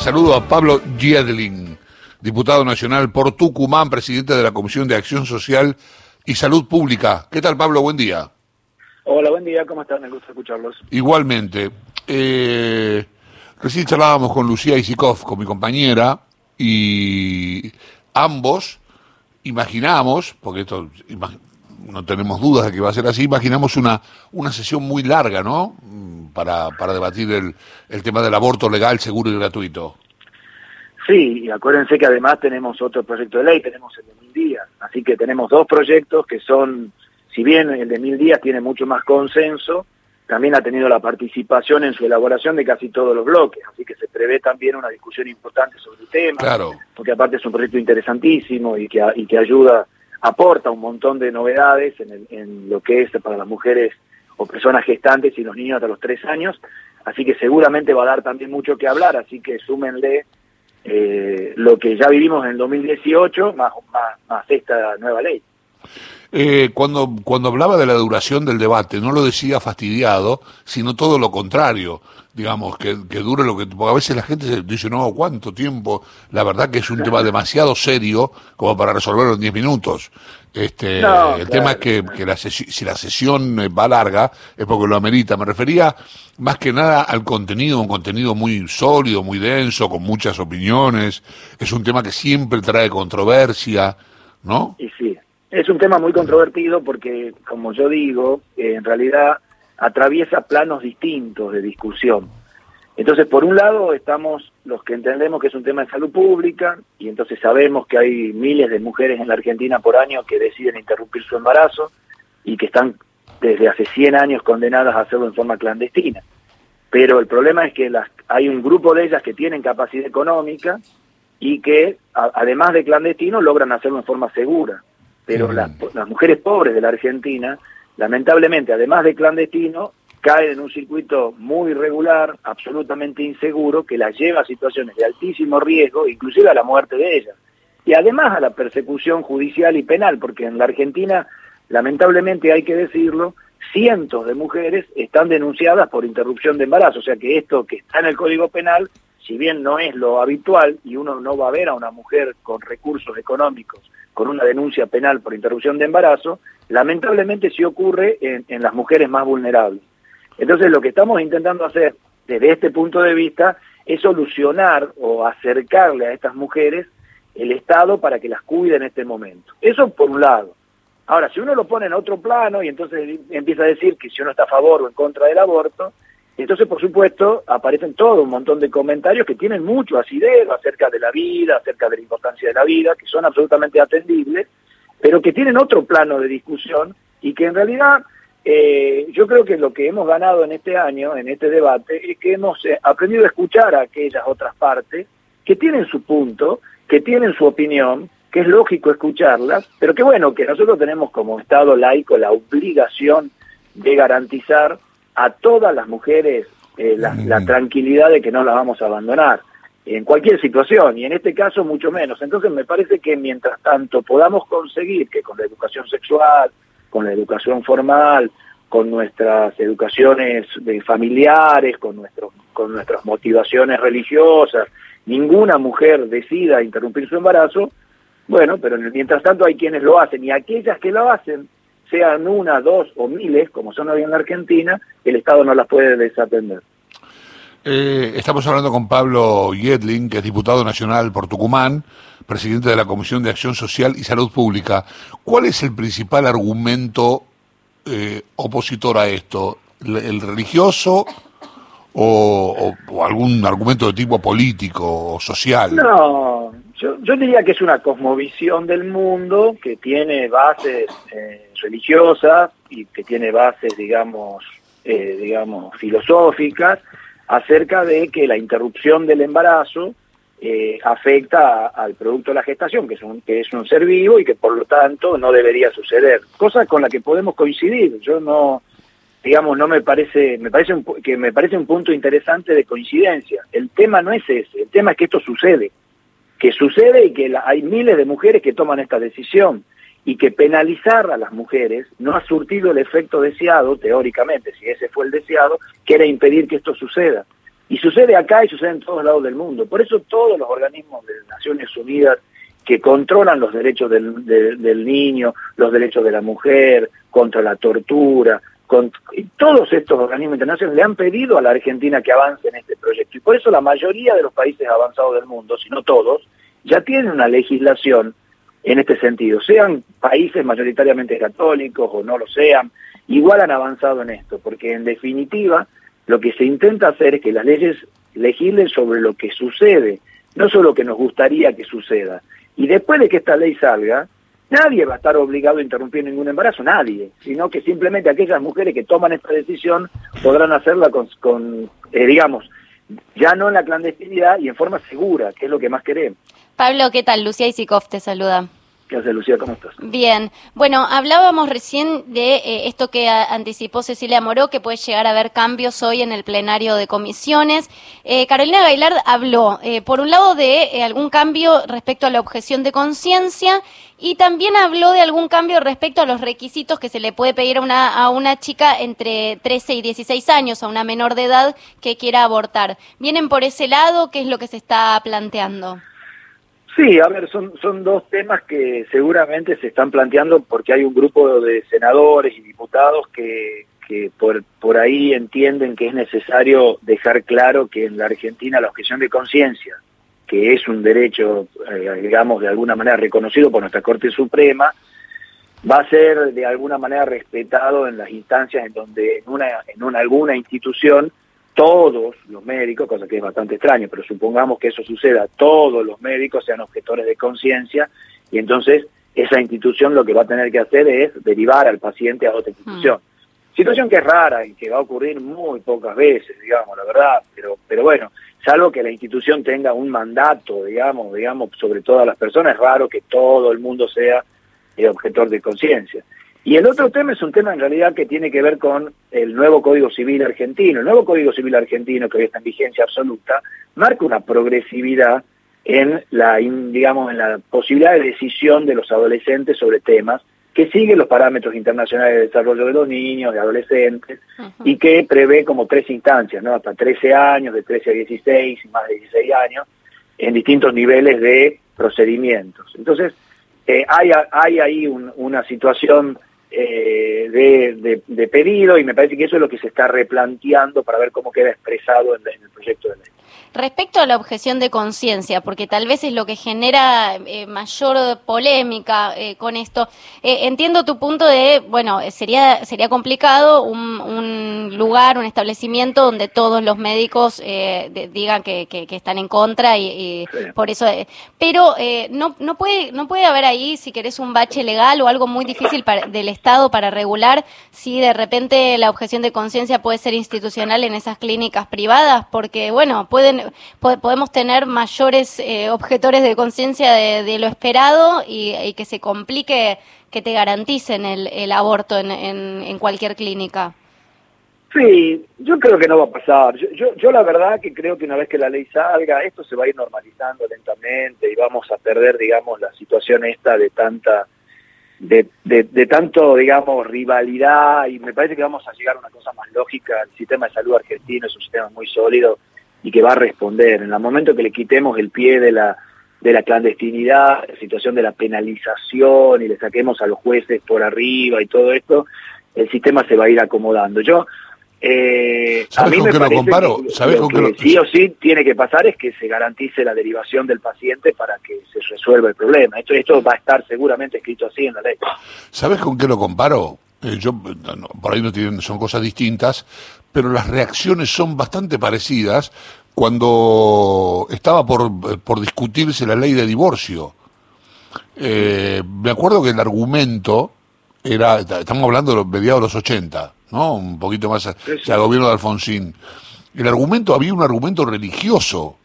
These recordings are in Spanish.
Saludo a Pablo Giedlin, diputado nacional por Tucumán, presidente de la Comisión de Acción Social y Salud Pública. ¿Qué tal, Pablo? Buen día. Hola, buen día. ¿Cómo están? Me gusta escucharlos. Igualmente. Eh, recién charlábamos con Lucía Isikov, con mi compañera, y ambos imaginamos, porque esto no tenemos dudas de que va a ser así, imaginamos una, una sesión muy larga, ¿no? para, para debatir el, el tema del aborto legal, seguro y gratuito. Sí, y acuérdense que además tenemos otro proyecto de ley, tenemos el de mil días, así que tenemos dos proyectos que son, si bien el de mil días tiene mucho más consenso, también ha tenido la participación en su elaboración de casi todos los bloques, así que se prevé también una discusión importante sobre el tema, claro. porque aparte es un proyecto interesantísimo y que, y que ayuda, aporta un montón de novedades en, el, en lo que es para las mujeres o personas gestantes y los niños hasta los tres años, así que seguramente va a dar también mucho que hablar, así que súmenle eh, lo que ya vivimos en el 2018 más, más, más esta nueva ley. Eh, cuando, cuando hablaba de la duración del debate, no lo decía fastidiado, sino todo lo contrario, digamos, que, que dure lo que... Porque a veces la gente se dice, no, ¿cuánto tiempo? La verdad que es un tema demasiado serio como para resolverlo en 10 minutos. Este, No, el claro, tema es que, que la si la sesión eh, va larga es porque lo amerita. Me refería más que nada al contenido, un contenido muy sólido, muy denso, con muchas opiniones. Es un tema que siempre trae controversia, ¿no? Y sí, es un tema muy controvertido porque, como yo digo, eh, en realidad atraviesa planos distintos de discusión. Entonces, por un lado, estamos los que entendemos que es un tema de salud pública y entonces sabemos que hay miles de mujeres en la Argentina por año que deciden interrumpir su embarazo y que están desde hace 100 años condenadas a hacerlo en forma clandestina. Pero el problema es que las, hay un grupo de ellas que tienen capacidad económica y que, además de clandestino, logran hacerlo en forma segura. Pero Mm. las, las mujeres pobres de la Argentina, lamentablemente, además de clandestino, caen en un circuito muy irregular, absolutamente inseguro, que las lleva a situaciones de altísimo riesgo, inclusive a la muerte de ellas. Y además a la persecución judicial y penal, porque en la Argentina, lamentablemente hay que decirlo, cientos de mujeres están denunciadas por interrupción de embarazo. O sea que esto que está en el Código Penal, si bien no es lo habitual y uno no va a ver a una mujer con recursos económicos con una denuncia penal por interrupción de embarazo, lamentablemente sí ocurre en, en las mujeres más vulnerables. Entonces lo que estamos intentando hacer desde este punto de vista es solucionar o acercarle a estas mujeres el Estado para que las cuide en este momento. Eso por un lado. Ahora, si uno lo pone en otro plano y entonces empieza a decir que si uno está a favor o en contra del aborto, entonces, por supuesto, aparecen todo un montón de comentarios que tienen mucho asidero acerca de la vida, acerca de la importancia de la vida, que son absolutamente atendibles, pero que tienen otro plano de discusión y que en realidad eh, yo creo que lo que hemos ganado en este año, en este debate, es que hemos eh, aprendido a escuchar a aquellas otras partes que tienen su punto, que tienen su opinión, que es lógico escucharlas, pero que bueno, que nosotros tenemos como Estado laico la obligación de garantizar a todas las mujeres eh, la, la tranquilidad de que no las vamos a abandonar en cualquier situación y en este caso mucho menos. Entonces me parece que mientras tanto podamos conseguir que con la educación sexual, con la educación formal, con nuestras educaciones de familiares, con nuestros con nuestras motivaciones religiosas, ninguna mujer decida interrumpir su embarazo, bueno, pero en el- mientras tanto hay quienes lo hacen y aquellas que lo hacen, sean una, dos o miles, como son hoy en la Argentina, el Estado no las puede desatender. Eh, estamos hablando con Pablo Yedlin, que es diputado nacional por Tucumán, presidente de la Comisión de Acción Social y Salud Pública. ¿Cuál es el principal argumento eh, opositor a esto? ¿El, el religioso o, o- o algún argumento de tipo político o social? No, yo, yo diría que es una cosmovisión del mundo que tiene bases eh, religiosas y que tiene bases, digamos, eh, digamos, filosóficas acerca de que la interrupción del embarazo eh, afecta al producto de la gestación, que es, un, que es un ser vivo y que por lo tanto no debería suceder. Cosa con la que podemos coincidir. Yo no, digamos, no me parece, me parece un, que me parece un punto interesante de coincidencia. El tema no es ese, el tema es que esto sucede, que sucede y que la- hay miles de mujeres que toman esta decisión y que penalizar a las mujeres no ha surtido el efecto deseado, teóricamente, si ese fue el deseado, que era impedir que esto suceda. Y sucede acá y sucede en todos lados del mundo. Por eso todos los organismos de Naciones Unidas que controlan los derechos del, del niño, los derechos de la mujer, contra la tortura, con, todos estos organismos internacionales le han pedido a la Argentina que avance en este proyecto. Y por eso la mayoría de los países avanzados del mundo, si no todos, ya tienen una legislación en este sentido. Sean países mayoritariamente católicos o no lo sean, igual han avanzado en esto, porque en definitiva lo que se intenta hacer es que las leyes legislen sobre lo que sucede, no solo lo que nos gustaría que suceda. Y después de que esta ley salga, nadie va a estar obligado a interrumpir ningún embarazo, nadie, sino que simplemente aquellas mujeres que toman esta decisión podrán hacerla con, con eh, digamos, ya no en la clandestinidad y en forma segura, que es lo que más queremos. Pablo, ¿qué tal? Lucía Isikov te saluda. ¿Qué hace, Lucía? ¿Cómo estás? Bien. Bueno, hablábamos recién de eh, esto que anticipó Cecilia Moró, que puede llegar a haber cambios hoy en el plenario de comisiones. Eh, Carolina Gailard habló, eh, por un lado, de algún cambio respecto a la objeción de conciencia y también habló de algún cambio respecto a los requisitos que se le puede pedir a una, a una chica entre 13 y 16 años, a una menor de edad que quiera abortar. ¿Vienen por ese lado? ¿Qué es lo que se está planteando? Sí, a ver, son, son dos temas que seguramente se están planteando porque hay un grupo de senadores y diputados que, que por, por ahí entienden que es necesario dejar claro que en la Argentina la objeción de conciencia, que es un derecho, eh, digamos, de alguna manera reconocido por nuestra Corte Suprema, va a ser de alguna manera respetado en las instancias en donde en una, en una alguna institución todos los médicos, cosa que es bastante extraño, pero supongamos que eso suceda, todos los médicos sean objetores de conciencia y entonces esa institución lo que va a tener que hacer es derivar al paciente a otra institución. Mm. Situación que es rara y que va a ocurrir muy pocas veces, digamos, la verdad, pero, pero bueno, salvo que la institución tenga un mandato, digamos, digamos, sobre todas las personas, es raro que todo el mundo sea el objetor de conciencia. Y el otro tema es un tema en realidad que tiene que ver con el nuevo Código Civil argentino. El nuevo Código Civil argentino, que hoy está en vigencia absoluta, marca una progresividad en la, digamos, en la posibilidad de decisión de los adolescentes sobre temas que sigue los parámetros internacionales de desarrollo de los niños, de adolescentes, y que prevé como tres instancias, ¿no? Hasta 13 años, de 13 a 16 y más de 16 años, en distintos niveles de procedimientos. Entonces, eh, hay, hay ahí una situación eh, de, de, pedido y me parece que eso es lo que se está replanteando para ver cómo queda expresado en, en el proyecto de ley. Respecto a la objeción de conciencia, porque tal vez es lo que genera eh, mayor polémica eh, con esto, eh, entiendo tu punto de, bueno, sería sería complicado un, un lugar, un establecimiento donde todos los médicos digan que, que, están en contra y, por eso, pero no no puede no puede haber ahí, si querés, un bache legal o algo muy difícil para, del Estado para regular si de repente la objeción de conciencia puede ser institucional en esas clínicas privadas, porque bueno, pueden podemos tener mayores eh, objetores de conciencia de, lo esperado y, que se complique que te garanticen el, aborto en, cualquier clínica. Sí, yo creo que no va a pasar. Yo, yo, la verdad que creo que una vez que la ley salga, esto se va a ir normalizando lentamente y vamos a perder, digamos, la situación esta de tanta, de, de, tanto, digamos, rivalidad y me parece que vamos a llegar a una cosa más lógica. El sistema de salud argentino es un sistema muy sólido y que va a responder. En el momento que le quitemos el pie de la, de la clandestinidad, la situación de la penalización y le saquemos a los jueces por arriba y todo esto, el sistema se va a ir acomodando. Yo, eh, a mí me parece Que, sí o sí tiene que pasar es que se garantice la derivación del paciente para que se resuelva el problema. Esto, esto va a estar seguramente escrito así en la ley. ¿Sabes con qué lo comparo? Eh, yo, por ahí no tienen, son cosas distintas, pero las reacciones son bastante parecidas cuando estaba por, por discutirse la ley de divorcio. Eh, me acuerdo que el argumento era, estamos hablando de los mediados de los 80, ¿no? Un poquito más al gobierno de Alfonsín. El argumento, había un argumento religioso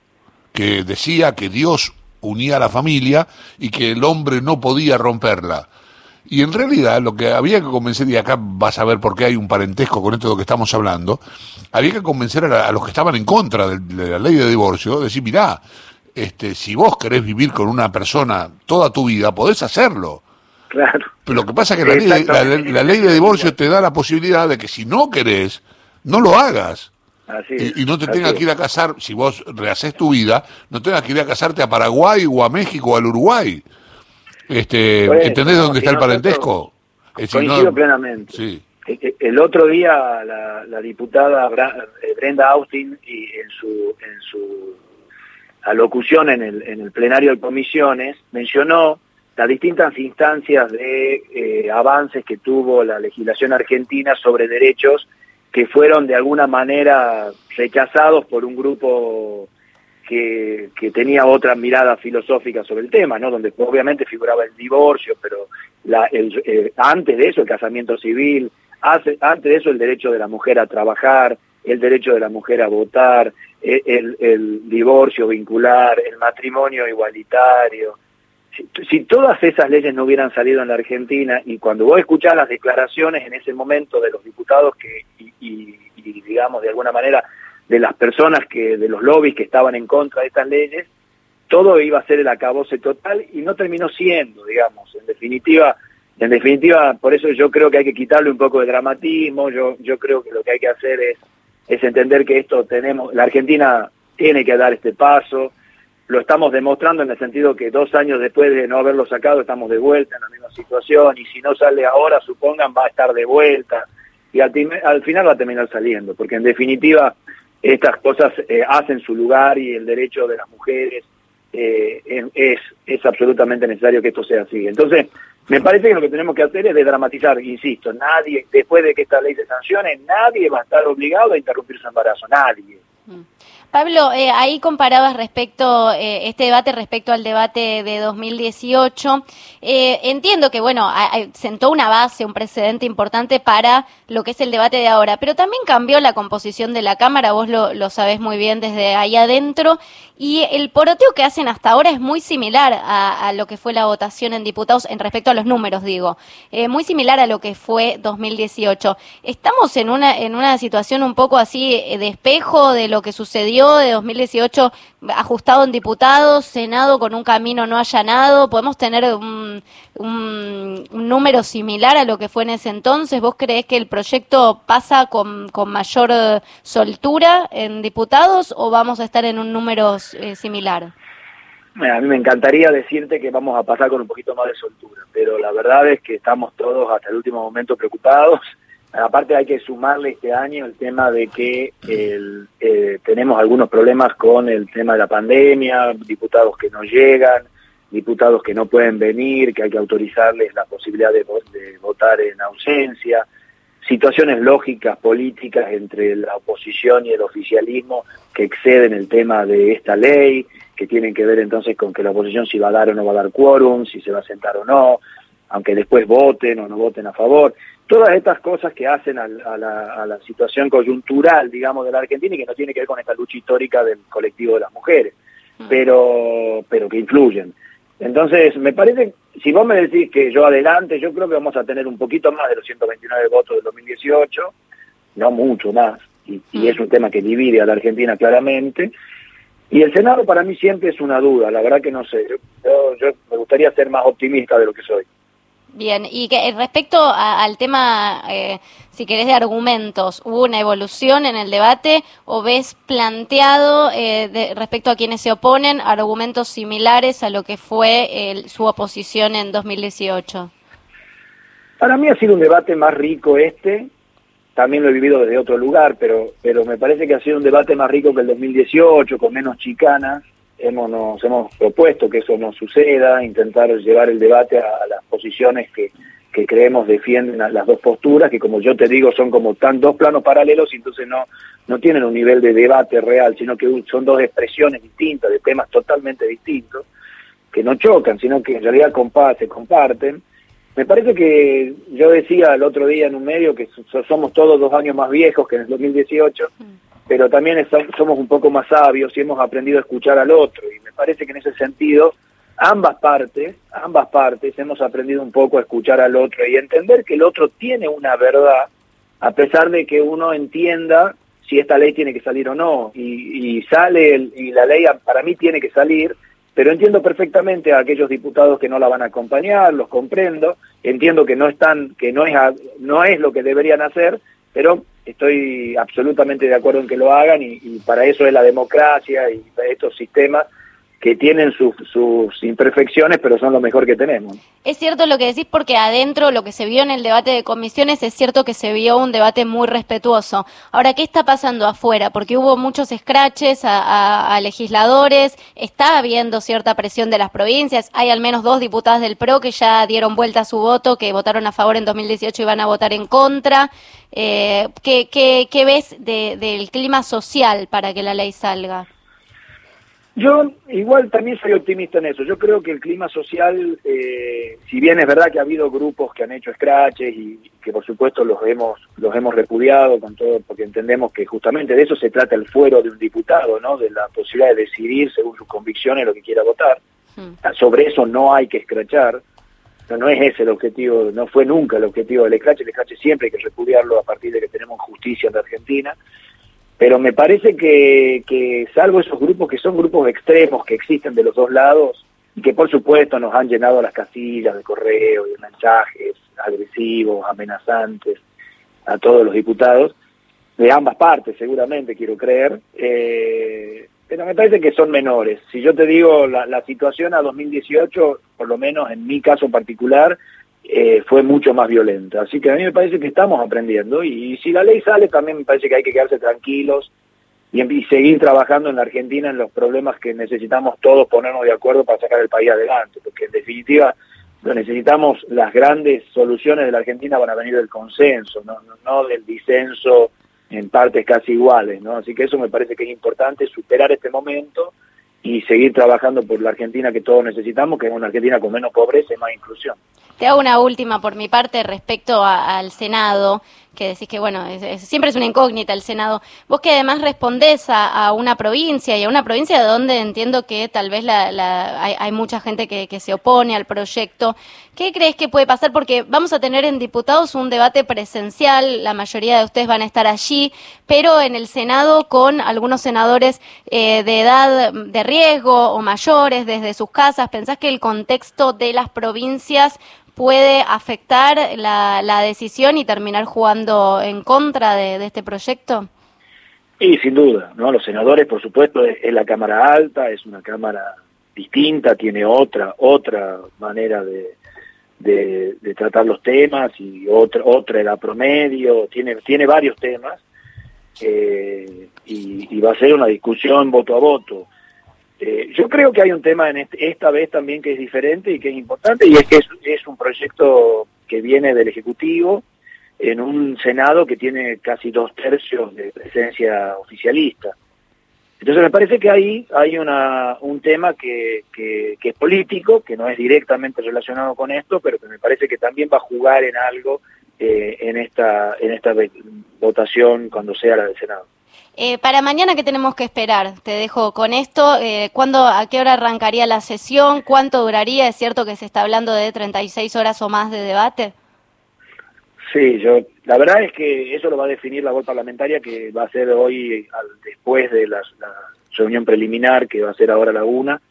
que decía que Dios unía a la familia y que el hombre no podía romperla. Y en realidad lo que había que convencer, y acá vas a ver por qué hay un parentesco con esto de lo que estamos hablando, había que convencer a, los que estaban en contra de, la ley de divorcio, decir, mirá, este, si vos querés vivir con una persona toda tu vida, podés hacerlo. Claro. Pero lo que pasa es que la ley, la ley de divorcio te da la posibilidad de que si no querés, no lo hagas. y, no te tengas que ir a casar, si vos rehaces tu vida, no tengas que ir a casarte a Paraguay o a México o al Uruguay. Este, ¿Entendés dónde está el parentesco? coincido plenamente. Sí. E, e, el otro día la, diputada eh, Brenda Austin y en su, en su alocución en el, en el plenario de comisiones mencionó las distintas instancias de eh, avances que tuvo la legislación argentina sobre derechos que fueron de alguna manera rechazados por un grupo que, que, tenía otra mirada filosófica sobre el tema, ¿no? Donde obviamente figuraba el divorcio, pero la, el, eh, antes de eso el casamiento civil, hace, antes de eso el derecho de la mujer a trabajar, el derecho de la mujer a votar, el, el, divorcio vincular, el matrimonio igualitario, si, todas esas leyes no hubieran salido en la Argentina y cuando vos escuchás las declaraciones en ese momento de los diputados que y, digamos de alguna manera de las personas que de los lobbies que estaban en contra de estas leyes todo iba a ser el acabose total y no terminó siendo digamos. En definitiva en definitiva por eso yo creo que hay que quitarle un poco de dramatismo. Yo yo creo que lo que hay que hacer es es entender que esto tenemos la Argentina tiene que dar este paso. Lo estamos demostrando en el sentido que dos años después de no haberlo sacado estamos de vuelta en la misma situación. Y si no sale ahora, supongan, va a estar de vuelta. Y al, final va a terminar saliendo, porque en definitiva estas cosas eh, hacen su lugar y el derecho de las mujeres eh, es, es absolutamente necesario que esto sea así. Entonces, me parece que lo que tenemos que hacer es desdramatizar, insisto, nadie, después de que esta ley se sancione, nadie va a estar obligado a interrumpir su embarazo, nadie. Pablo, eh, ahí comparabas respecto eh, este debate respecto al debate de 2018. Eh, entiendo que bueno sentó una base, un precedente importante para lo que es el debate de ahora, pero también cambió la composición de la cámara. Vos lo, sabés muy bien desde ahí adentro y el poroteo que hacen hasta ahora es muy similar a, lo que fue la votación en diputados en respecto a los números, digo, eh, muy similar a lo que fue 2018. Estamos en una en una situación un poco así eh, de espejo de lo que sucedió de 2018 ajustado en diputados, Senado con un camino no allanado, podemos tener un, número similar a lo que fue en ese entonces. ¿Vos creés que el proyecto pasa con, con mayor soltura en diputados o vamos a estar en un número eh, similar? A mí me encantaría decirte que vamos a pasar con un poquito más de soltura, pero la verdad es que estamos todos hasta el último momento preocupados Aparte hay que sumarle este año el tema de que eh, tenemos algunos problemas con el tema de la pandemia, diputados que no llegan, diputados que no pueden venir, que hay que autorizarles la posibilidad de, votar en ausencia, situaciones lógicas políticas entre la oposición y el oficialismo que exceden el tema de esta ley, que tienen que ver entonces con que la oposición si va a dar o no va a dar quórum, si se va a sentar o no, aunque después voten o no voten a favor todas estas cosas que hacen a, la, situación coyuntural, digamos, de la Argentina y que no tiene que ver con esta lucha histórica del colectivo de las mujeres, mm. pero, pero que influyen. Entonces, me parece, si vos me decís que yo adelante, yo creo que vamos a tener un poquito más de los 129 votos del 2018, no mucho más, y, mm. es un tema que divide a la Argentina claramente. Y el Senado para mí siempre es una duda, la verdad que no sé, yo, yo me gustaría ser más optimista de lo que soy. Bien, y que respecto al tema, eh, si querés, de argumentos, ¿hubo una evolución en el debate o ves planteado eh, respecto a quienes se oponen argumentos similares a lo que fue su oposición en 2018? Para mí ha sido un debate más rico este, también lo he vivido desde otro lugar, pero, pero me parece que ha sido un debate más rico que el 2018, con menos chicanas, hemos, nos hemos propuesto que eso no suceda, intentar llevar el debate a, las posiciones que, que creemos defienden las dos posturas, que como yo te digo son como tan dos planos paralelos y entonces no, no tienen un nivel de debate real, sino que son dos expresiones distintas, de temas totalmente distintos, que no chocan, sino que en realidad se comparten. Me parece que yo decía el otro día en un medio que somos todos dos años más viejos que en el 2018 pero también somos un poco más sabios y hemos aprendido a escuchar al otro. Y me parece que en ese sentido ambas partes, ambas partes hemos aprendido un poco a escuchar al otro y entender que el otro tiene una verdad a pesar de que uno entienda si esta ley tiene que salir o no. Y, sale y la ley para mí tiene que salir pero entiendo perfectamente a aquellos diputados que no la van a acompañar, los comprendo, entiendo que no están, que no es no es lo que deberían hacer, pero estoy absolutamente de acuerdo en que lo hagan y, para eso es la democracia y estos sistemas que tienen sus, sus imperfecciones, pero son lo mejor que tenemos. Es cierto lo que decís porque adentro lo que se vio en el debate de comisiones es cierto que se vio un debate muy respetuoso. Ahora, ¿qué está pasando afuera? Porque hubo muchos escraches a, legisladores, está habiendo cierta presión de las provincias, hay al menos dos diputadas del PRO que ya dieron vuelta a su voto, que votaron a favor en 2018 y van a votar en contra. Eh, ¿qué, qué, qué, ves de, del clima social para que la ley salga? Yo igual también soy optimista en eso. Yo creo que el clima social, eh, si bien es verdad que ha habido grupos que han hecho scratches y que por supuesto los hemos los hemos repudiado con todo, porque entendemos que justamente de eso se trata el fuero de un diputado, ¿no? De la posibilidad de decidir según sus convicciones lo que quiera votar. Hmm. Sobre eso no hay que escrachar. No, no es ese el objetivo, no fue nunca el objetivo del scratch. El scratch siempre hay que repudiarlo a partir de que tenemos justicia en la Argentina pero me parece que, que salvo esos grupos que son grupos extremos que existen de los dos lados y que por supuesto nos han llenado las casillas de correo y de mensajes agresivos, amenazantes a todos los diputados, de ambas partes seguramente quiero creer, eh, pero me parece que son menores. Si yo te digo la, la situación a 2018, por lo menos en mi caso particular, eh, fue mucho más violenta. Así que a mí me parece que estamos aprendiendo y, si la ley sale también me parece que hay que quedarse tranquilos y, y, seguir trabajando en la Argentina en los problemas que necesitamos todos ponernos de acuerdo para sacar el país adelante, porque en definitiva lo necesitamos, las grandes soluciones de la Argentina van a venir del consenso, no, no, no del disenso en partes casi iguales, ¿no? Así que eso me parece que es importante, superar este momento y seguir trabajando por la Argentina que todos necesitamos, que es una Argentina con menos pobreza y más inclusión. Te hago una última por mi parte respecto al Senado, que decís que, bueno, siempre es una incógnita el Senado. Vos que además respondés a, a, una provincia y a una provincia donde entiendo que tal vez la, la, hay, hay, mucha gente que, que, se opone al proyecto. ¿Qué crees que puede pasar? Porque vamos a tener en diputados un debate presencial, la mayoría de ustedes van a estar allí, pero en el Senado con algunos senadores eh, de edad de riesgo o mayores desde sus casas. ¿Pensás que el contexto de las provincias puede afectar la, la decisión y terminar jugando en contra de, este proyecto? Y sin duda, ¿no? Los senadores, por supuesto, es, la Cámara Alta, es una Cámara distinta, tiene otra, otra manera de, de, de tratar los temas y otra, otra edad promedio, tiene, tiene varios temas eh, y, y va a ser una discusión voto a voto. Eh, yo creo que hay un tema en este, esta vez también que es diferente y que es importante, y es que es, un proyecto que viene del Ejecutivo en un Senado que tiene casi dos tercios de presencia oficialista. Entonces me parece que ahí hay una, un tema que, que, que es político, que no es directamente relacionado con esto, pero que me parece que también va a jugar en algo eh, en, esta, en esta votación cuando sea la del Senado. Eh, para mañana, ¿qué tenemos que esperar? Te dejo con esto. Eh, ¿cuándo, ¿A qué hora arrancaría la sesión? ¿Cuánto duraría? ¿Es cierto que se está hablando de 36 horas o más de debate? Sí, yo, la verdad es que eso lo va a definir la voz parlamentaria que va a ser hoy al, después de la, reunión preliminar que va a ser ahora la una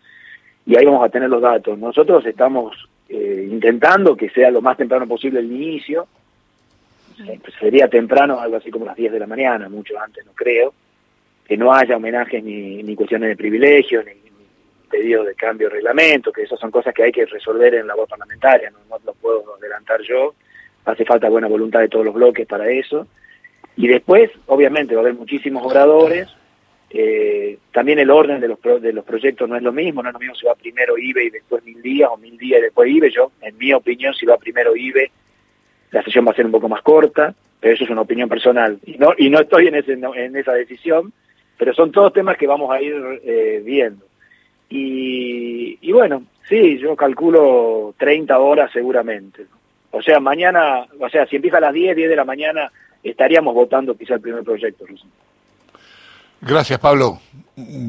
y ahí vamos a tener los datos. Nosotros estamos eh, intentando que sea lo más temprano posible el inicio, pues sería temprano, algo así como las 10 de la mañana, mucho antes no creo, que no haya homenajes ni, cuestiones de privilegios, ni, ni pedidos de cambio de reglamento, que esas son cosas que hay que resolver en la voz parlamentaria, no, no lo puedo adelantar yo, hace falta buena voluntad de todos los bloques para eso, y después, obviamente, va a haber muchísimos oradores, eh, también el orden de los, pro, de los proyectos no es lo mismo, no es lo mismo si va primero IBE y después mil días, o mil días y después IBE, yo, en mi opinión, si va primero IBE, la sesión va a ser un poco más corta, pero eso es una opinión personal y no y no estoy en ese en esa decisión, pero son todos temas que vamos a ir eh, viendo. Y, y bueno, sí, yo calculo 30 horas seguramente. O sea, mañana, o sea, si empieza a las 10, 10 de la mañana, estaríamos votando quizá el primer proyecto. Gracias, Pablo.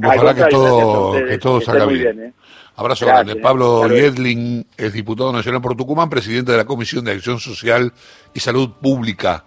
Ojalá que todo, que todo salga bien. bien ¿eh? Abrazo Gracias, grande. Pablo Yedlin es diputado nacional por Tucumán, presidente de la Comisión de Acción Social y Salud Pública